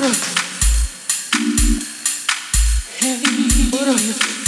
What are you?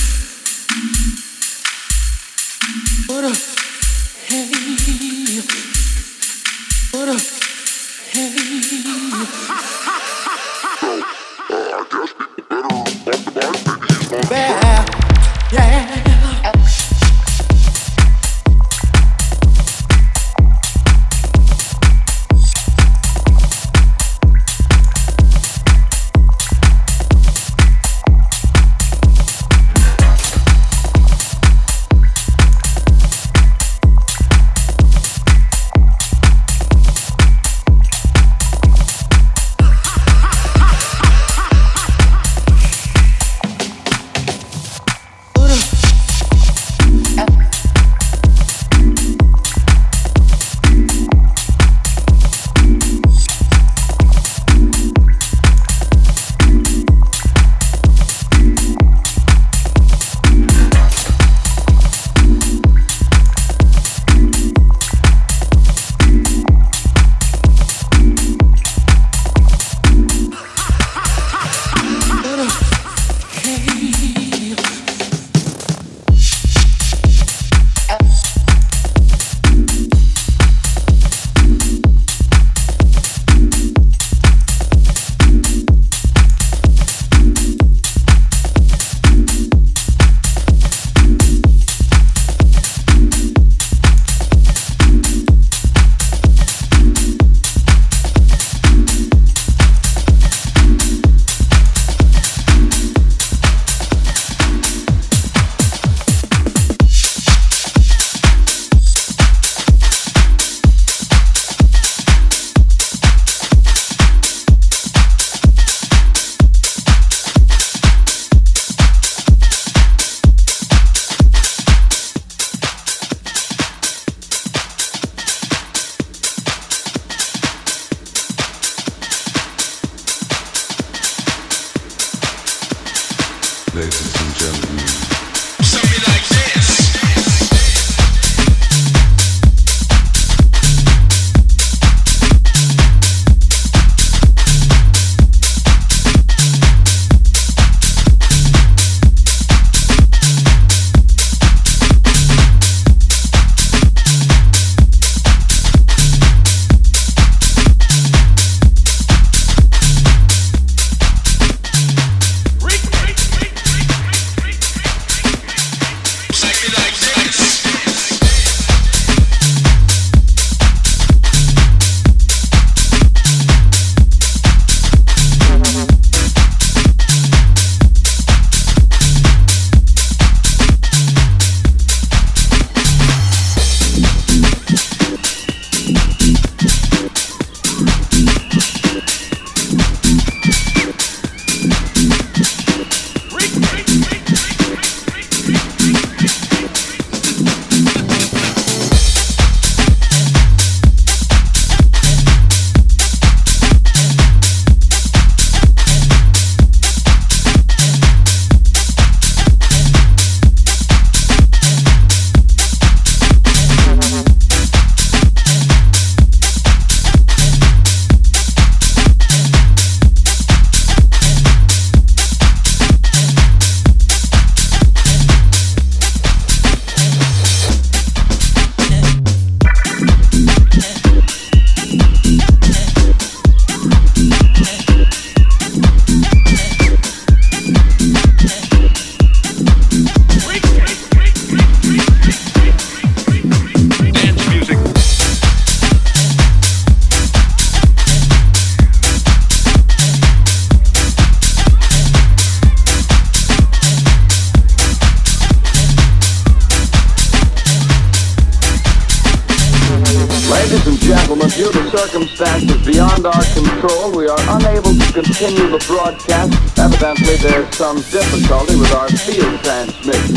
Circumstances beyond our control, we are unable to continue the broadcast. Evidently, there's some difficulty with our field transmission.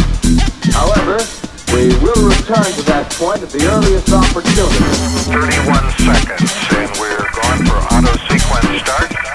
However, we will return to that point at the earliest opportunity. 31 seconds, and we're going for auto sequence start.